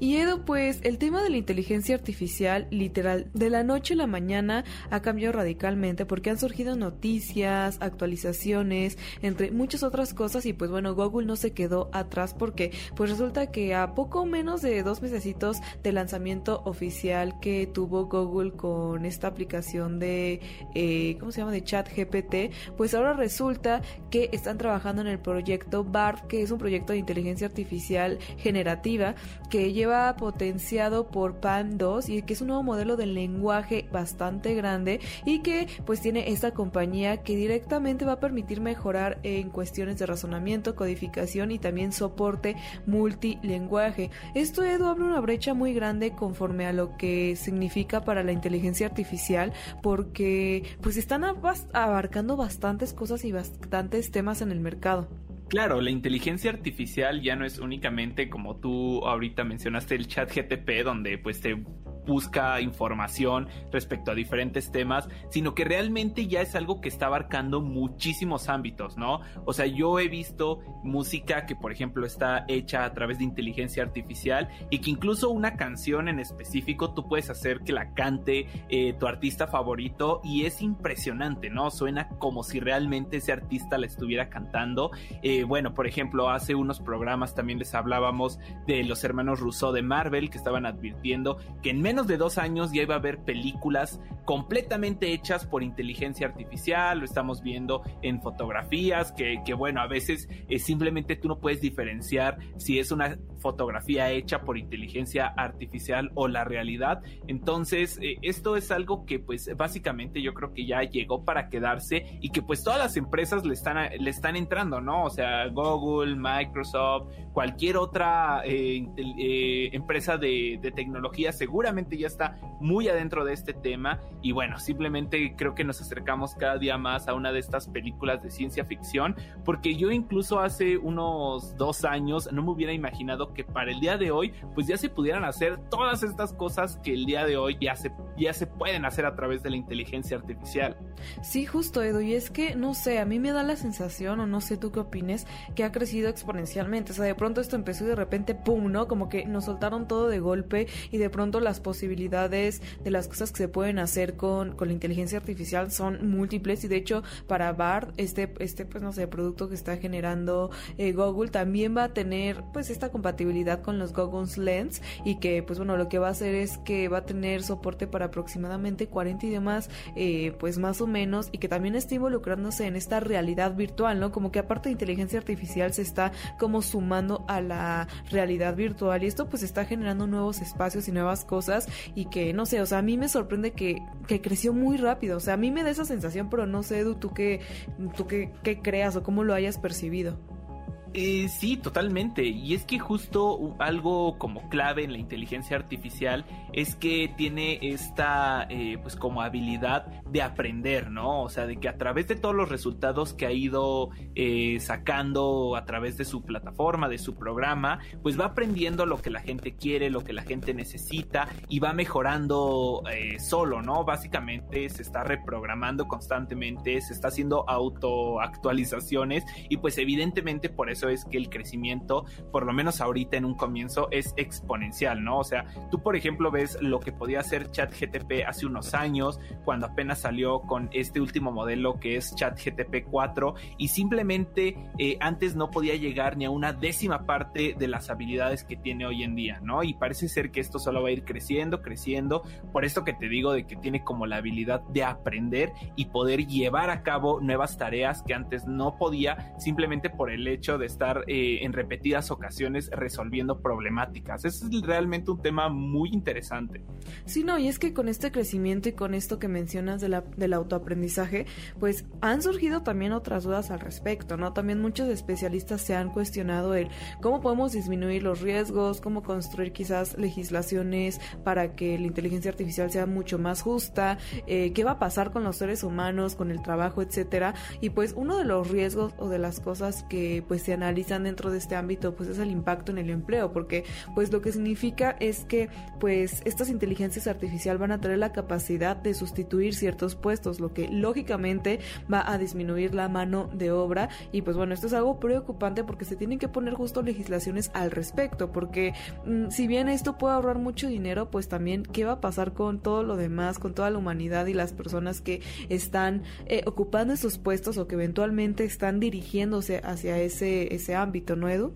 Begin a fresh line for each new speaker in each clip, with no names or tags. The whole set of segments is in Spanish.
Y Edu, pues el tema de la inteligencia artificial, literal, de la noche a la mañana ha cambiado radicalmente porque han surgido noticias, actualizaciones, entre muchas otras cosas y pues bueno, Google no se quedó atrás porque pues resulta que a poco menos de dos mesecitos de lanzamiento oficial que tuvo Google con esta aplicación de, eh, ¿cómo se llama? De chat GPT, pues ahora resulta que están trabajando en el proyecto BART, que es un proyecto de inteligencia artificial generativa que lleva potenciado por PAN 2 y que es un nuevo modelo de lenguaje bastante grande y que pues tiene esta compañía que directamente va a permitir mejorar en cuestiones de razonamiento, codificación y también soporte multilenguaje. Esto Edu abre una brecha muy grande conforme a lo que significa para la inteligencia artificial porque pues están abarcando bastantes cosas y bastantes temas en el mercado.
Claro, la inteligencia artificial ya no es únicamente como tú ahorita mencionaste el chat GTP donde pues te busca información respecto a diferentes temas, sino que realmente ya es algo que está abarcando muchísimos ámbitos, ¿no? O sea, yo he visto música que, por ejemplo, está hecha a través de inteligencia artificial y que incluso una canción en específico tú puedes hacer que la cante eh, tu artista favorito y es impresionante, ¿no? Suena como si realmente ese artista la estuviera cantando. Eh, bueno, por ejemplo, hace unos programas también les hablábamos de los hermanos Rousseau de Marvel que estaban advirtiendo que en menos de dos años ya iba a haber películas completamente hechas por inteligencia artificial, lo estamos viendo en fotografías, que, que bueno, a veces eh, simplemente tú no puedes diferenciar si es una fotografía hecha por inteligencia artificial o la realidad. Entonces, eh, esto es algo que pues básicamente yo creo que ya llegó para quedarse y que pues todas las empresas le están, le están entrando, ¿no? O sea, Google, Microsoft, cualquier otra eh, empresa de, de tecnología seguramente ya está muy adentro de este tema y bueno, simplemente creo que nos acercamos cada día más a una de estas películas de ciencia ficción porque yo incluso hace unos dos años no me hubiera imaginado que para el día de hoy pues ya se pudieran hacer todas estas cosas que el día de hoy ya se, ya se pueden hacer a través de la inteligencia artificial.
Sí, justo Edu, y es que no sé, a mí me da la sensación o no sé tú qué opines que ha crecido exponencialmente, o sea, de pronto esto empezó y de repente pum, ¿no? Como que nos soltaron todo de golpe y de pronto las posibilidades de las cosas que se pueden hacer con, con la inteligencia artificial son múltiples y de hecho para BART, este, este pues no sé, producto que está generando eh, Google también va a tener pues esta compatibilidad con los Google Lens y que pues bueno, lo que va a hacer es que va a tener soporte para aproximadamente 40 idiomas eh, pues más o menos y que también está involucrándose en esta realidad virtual, ¿no? Como que aparte de inteligencia artificial se está como sumando a la realidad virtual y esto pues está generando nuevos espacios y nuevas cosas y que no sé, o sea, a mí me sorprende que, que creció muy rápido, o sea, a mí me da esa sensación, pero no sé, Edu, tú qué, tú qué, qué creas o cómo lo hayas percibido.
Eh, sí, totalmente. Y es que justo algo como clave en la inteligencia artificial es que tiene esta, eh, pues como habilidad de aprender, ¿no? O sea, de que a través de todos los resultados que ha ido eh, sacando a través de su plataforma, de su programa, pues va aprendiendo lo que la gente quiere, lo que la gente necesita y va mejorando solo, ¿no? Básicamente se está reprogramando constantemente, se está haciendo autoactualizaciones y pues evidentemente por eso es que el crecimiento, por lo menos ahorita en un comienzo, es exponencial, ¿no? O sea, tú por ejemplo ves lo que podía hacer ChatGTP hace unos años, cuando apenas salió con este último modelo que es ChatGTP 4 y simplemente eh, antes no podía llegar ni a una décima parte de las habilidades que tiene hoy en día, ¿no? Y parece ser que esto solo va a ir creciendo, creciendo, por esto que te digo de que tiene como la habilidad de aprender y poder llevar a cabo nuevas tareas que antes no podía simplemente por el hecho de estar eh, en repetidas ocasiones resolviendo problemáticas. Ese es realmente un tema muy interesante.
Sí, no, y es que con este crecimiento y con esto que mencionas de la, del autoaprendizaje, pues han surgido también otras dudas al respecto, ¿no? También muchos especialistas se han cuestionado el cómo podemos disminuir los riesgos, cómo construir quizás legislaciones para que la inteligencia artificial sea mucho más justa, eh, qué va a pasar con los seres humanos, con el trabajo, etcétera. Y pues uno de los riesgos o de las cosas que pues se analizan dentro de este ámbito pues es el impacto en el empleo, porque pues lo que significa es que pues estas inteligencias artificiales van a tener la capacidad de sustituir ciertos puestos, lo que lógicamente va a disminuir la mano de obra. Y pues bueno, esto es algo preocupante porque se tienen que poner justo legislaciones al respecto, porque mm, si bien esto puede ahorrar mucho dinero, pues también qué va a pasar con todo lo demás, con toda la humanidad y las personas que están eh, ocupando esos puestos o que eventualmente están dirigiéndose hacia ese, ese ámbito, ¿no, Edu?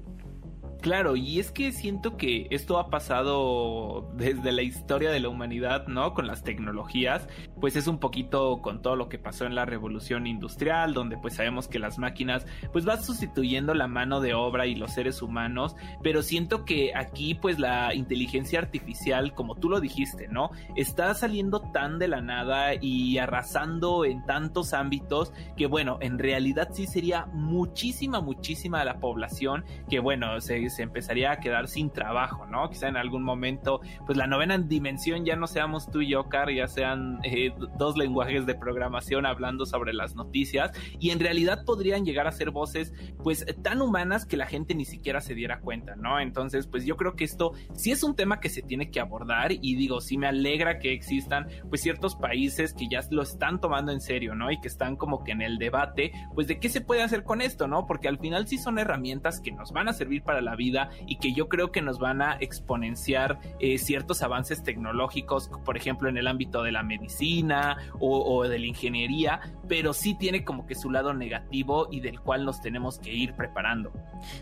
Claro, y es que siento que esto ha pasado desde la historia de la humanidad, ¿no? Con las tecnologías, pues es un poquito con todo lo que pasó en la revolución industrial, donde pues sabemos que las máquinas pues van sustituyendo la mano de obra y los seres humanos, pero siento que aquí pues la inteligencia artificial, como tú lo dijiste, ¿no? Está saliendo tan de la nada y arrasando en tantos ámbitos que bueno, en realidad sí sería muchísima, muchísima la población que bueno, se se empezaría a quedar sin trabajo, ¿no? Quizá en algún momento, pues la novena dimensión ya no seamos tú y yo, Car, ya sean eh, dos lenguajes de programación hablando sobre las noticias y en realidad podrían llegar a ser voces pues tan humanas que la gente ni siquiera se diera cuenta, ¿no? Entonces, pues yo creo que esto sí es un tema que se tiene que abordar y digo, sí me alegra que existan pues ciertos países que ya lo están tomando en serio, ¿no? Y que están como que en el debate, pues de qué se puede hacer con esto, ¿no? Porque al final sí son herramientas que nos van a servir para la vida y que yo creo que nos van a exponenciar eh, ciertos avances tecnológicos, por ejemplo, en el ámbito de la medicina o, de la ingeniería, pero sí tiene como que su lado negativo y del cual nos tenemos que ir preparando.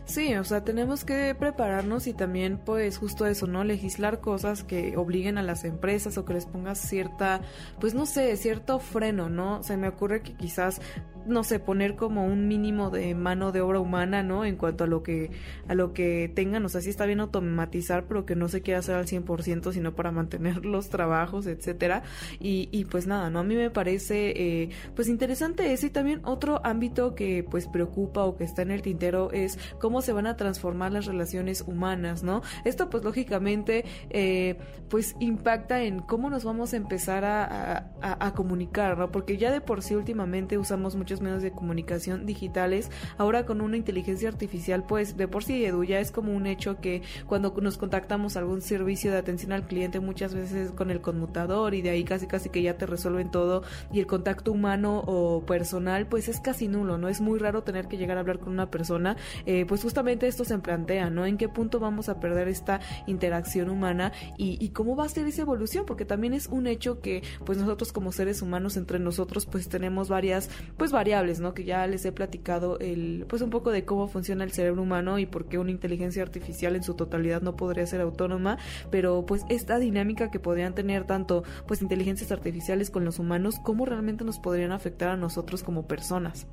Sí, o sea, tenemos que prepararnos y también pues justo eso, ¿no? Legislar cosas que obliguen a las empresas o que les pongas cierta, pues no sé, cierto freno, ¿no? Se me ocurre que quizás no sé, poner como un mínimo de mano de obra humana, ¿no? En cuanto a lo que a lo que tengan, o sea, sí está bien automatizar, pero que no se quiera hacer al 100%, sino para mantener los trabajos, etcétera. Y, y pues nada, ¿no? A mí me parece eh, pues interesante eso y también otro ámbito que pues preocupa o que está en el tintero es cómo se van a transformar las relaciones humanas, ¿no? Esto pues lógicamente eh, pues impacta en cómo nos vamos a empezar a, a, a comunicar, ¿no? Porque ya de por sí últimamente usamos mucho medios de comunicación digitales. Ahora con una inteligencia artificial, pues de por sí, Edu, ya es como un hecho que cuando nos contactamos algún servicio de atención al cliente, muchas veces con el conmutador y de ahí casi casi que ya te resuelven todo y el contacto humano o personal, pues es casi nulo, ¿no? Es muy raro tener que llegar a hablar con una persona. Eh, pues justamente esto se plantea, ¿no? ¿En qué punto vamos a perder esta interacción humana y, y cómo va a ser esa evolución? Porque también es un hecho que, pues nosotros como seres humanos, entre nosotros, pues tenemos varias, pues variables, ¿no? Que ya les he platicado el, pues un poco de cómo funciona el cerebro humano y por qué una inteligencia artificial en su totalidad no podría ser autónoma, pero pues esta dinámica que podrían tener tanto pues inteligencias artificiales con los humanos, cómo realmente nos podrían afectar a nosotros como personas.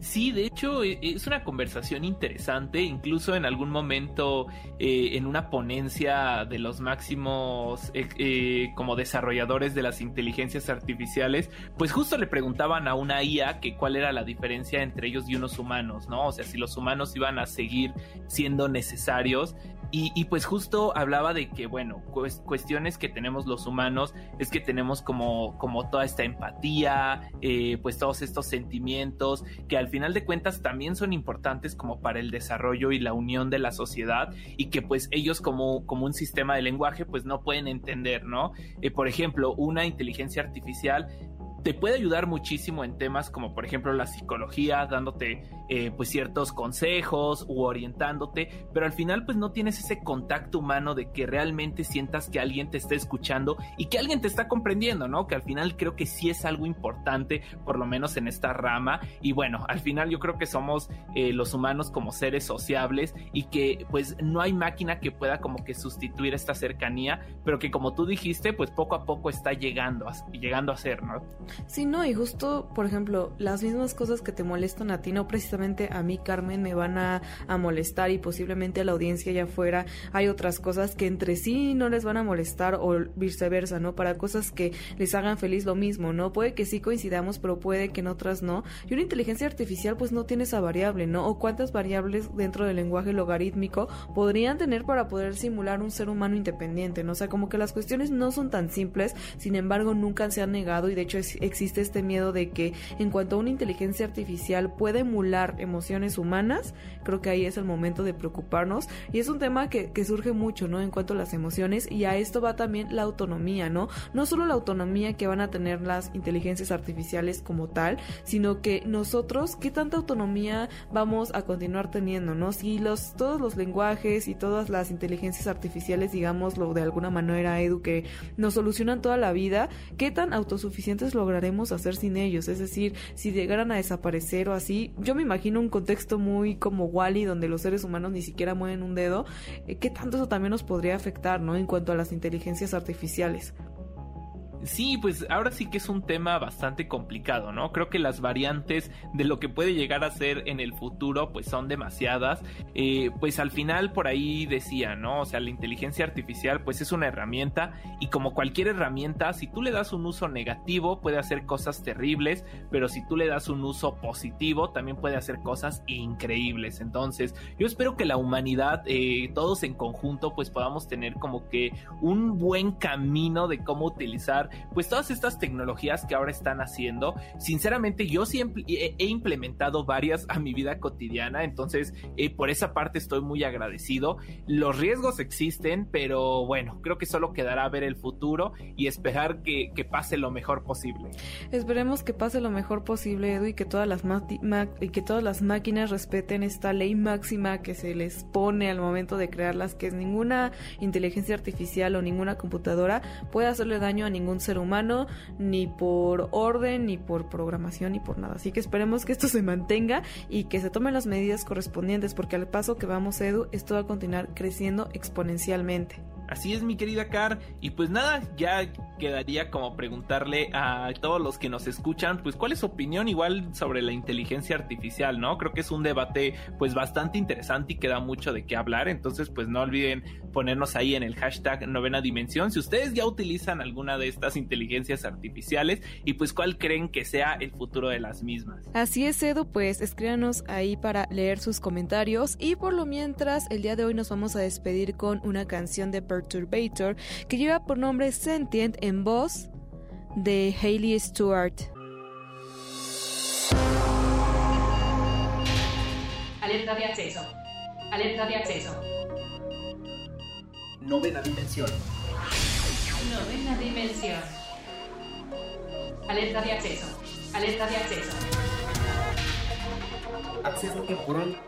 Sí, de hecho e, es una conversación interesante, incluso en algún momento eh, en una ponencia de los máximos eh, eh, como desarrolladores de las inteligencias artificiales, pues justo le preguntaban a una IA que cuál era la diferencia entre ellos y unos humanos, ¿no? O sea, si los humanos iban a seguir siendo necesarios y, pues justo hablaba de que, bueno, cuestiones que tenemos los humanos es que tenemos como, como toda esta empatía, eh, pues todos estos sentimientos que al final de cuentas también son importantes como para el desarrollo y la unión de la sociedad y que pues ellos como, como un sistema de lenguaje pues no pueden entender, ¿no? Eh, por ejemplo, una inteligencia artificial te puede ayudar muchísimo en temas como por ejemplo la psicología, dándote eh, pues ciertos consejos u orientándote, pero al final pues no tienes ese contacto humano de que realmente sientas que alguien te está escuchando y que alguien te está comprendiendo, ¿no? Que al final creo que sí es algo importante, por lo menos en esta rama. Y bueno, al final yo creo que somos eh, los humanos como seres sociables y que pues no hay máquina que pueda como que sustituir esta cercanía, pero que como tú dijiste, pues poco a poco está llegando a, llegando a ser, ¿no?
Sí, no, y justo, por ejemplo, las mismas cosas que te molestan a ti, no precisamente a mí, Carmen, me van a, molestar y posiblemente a la audiencia allá afuera hay otras cosas que entre sí no les van a molestar o viceversa, ¿no? Para cosas que les hagan feliz lo mismo, ¿no? Puede que sí coincidamos, pero puede que en otras no. Y una inteligencia artificial pues no tiene esa variable, ¿no? O cuántas variables dentro del lenguaje logarítmico podrían tener para poder simular un ser humano independiente, ¿no? O sea, como que las cuestiones no son tan simples, sin embargo nunca se han negado y de hecho es, existe este miedo de que en cuanto a una inteligencia artificial puede emular emociones humanas, creo que ahí es el momento de preocuparnos y es un tema que, que surge mucho, ¿no? En cuanto a las emociones y a esto va también la autonomía, ¿no? No solo la autonomía que van a tener las inteligencias artificiales como tal, sino que nosotros, ¿qué tanta autonomía vamos a continuar teniendo, ¿no? Si los, todos los lenguajes y todas las inteligencias artificiales, digámoslo de alguna manera, Edu, que nos solucionan toda la vida, ¿qué tan autosuficientes lograremos hacer sin ellos. Es decir, si llegaran a desaparecer o así, yo me imagino un contexto muy como Wally, donde los seres humanos ni siquiera mueven un dedo, eh, ¿qué tanto eso también nos podría afectar, ¿no? En cuanto a las inteligencias artificiales.
Sí, pues ahora sí que es un tema bastante complicado, ¿no? Creo que las variantes de lo que puede llegar a ser en el futuro, pues son demasiadas. Eh, pues al final por ahí decía, ¿no? O sea, la inteligencia artificial, pues es una herramienta y como cualquier herramienta, si tú le das un uso negativo, puede hacer cosas terribles, pero si tú le das un uso positivo, también puede hacer cosas increíbles. Entonces, yo espero que la humanidad, eh, todos en conjunto, pues podamos tener como que un buen camino de cómo utilizar pues todas estas tecnologías que ahora están haciendo. Sinceramente yo siempre he, implementado varias a mi vida cotidiana, entonces eh, por esa parte estoy muy agradecido. Los riesgos existen, pero bueno, creo que solo quedará ver el futuro y esperar que, pase lo mejor posible.
Esperemos que pase lo mejor posible, Edu, y que todas las y que todas las máquinas respeten esta ley máxima que se les pone al momento de crearlas, que es ninguna inteligencia artificial o ninguna computadora puede hacerle daño a ningún ser humano, ni por orden, ni por programación, ni por nada. Así que esperemos que esto se mantenga y que se tomen las medidas correspondientes, porque al paso que vamos, Edu, esto va a continuar creciendo exponencialmente.
Así es, mi querida Car. Y pues nada, ya quedaría como preguntarle a todos los que nos escuchan, pues cuál es su opinión igual sobre la inteligencia artificial, ¿no? Creo que es un debate pues bastante interesante y que da mucho de qué hablar. Entonces, pues no olviden ponernos ahí en el hashtag novena dimensión si ustedes ya utilizan alguna de estas inteligencias artificiales y pues cuál creen que sea el futuro de las mismas.
Así es, Edu, pues escríbanos ahí para leer sus comentarios y por lo mientras, el día de hoy nos vamos a despedir con una canción de Perturbator que lleva por nombre Sentient en voz de Hayley Stewart.
Alerta de acceso. Alerta de acceso.
Novena dimensión.
Novena dimensión. Alerta de acceso. Alerta de acceso.
Acceso temporal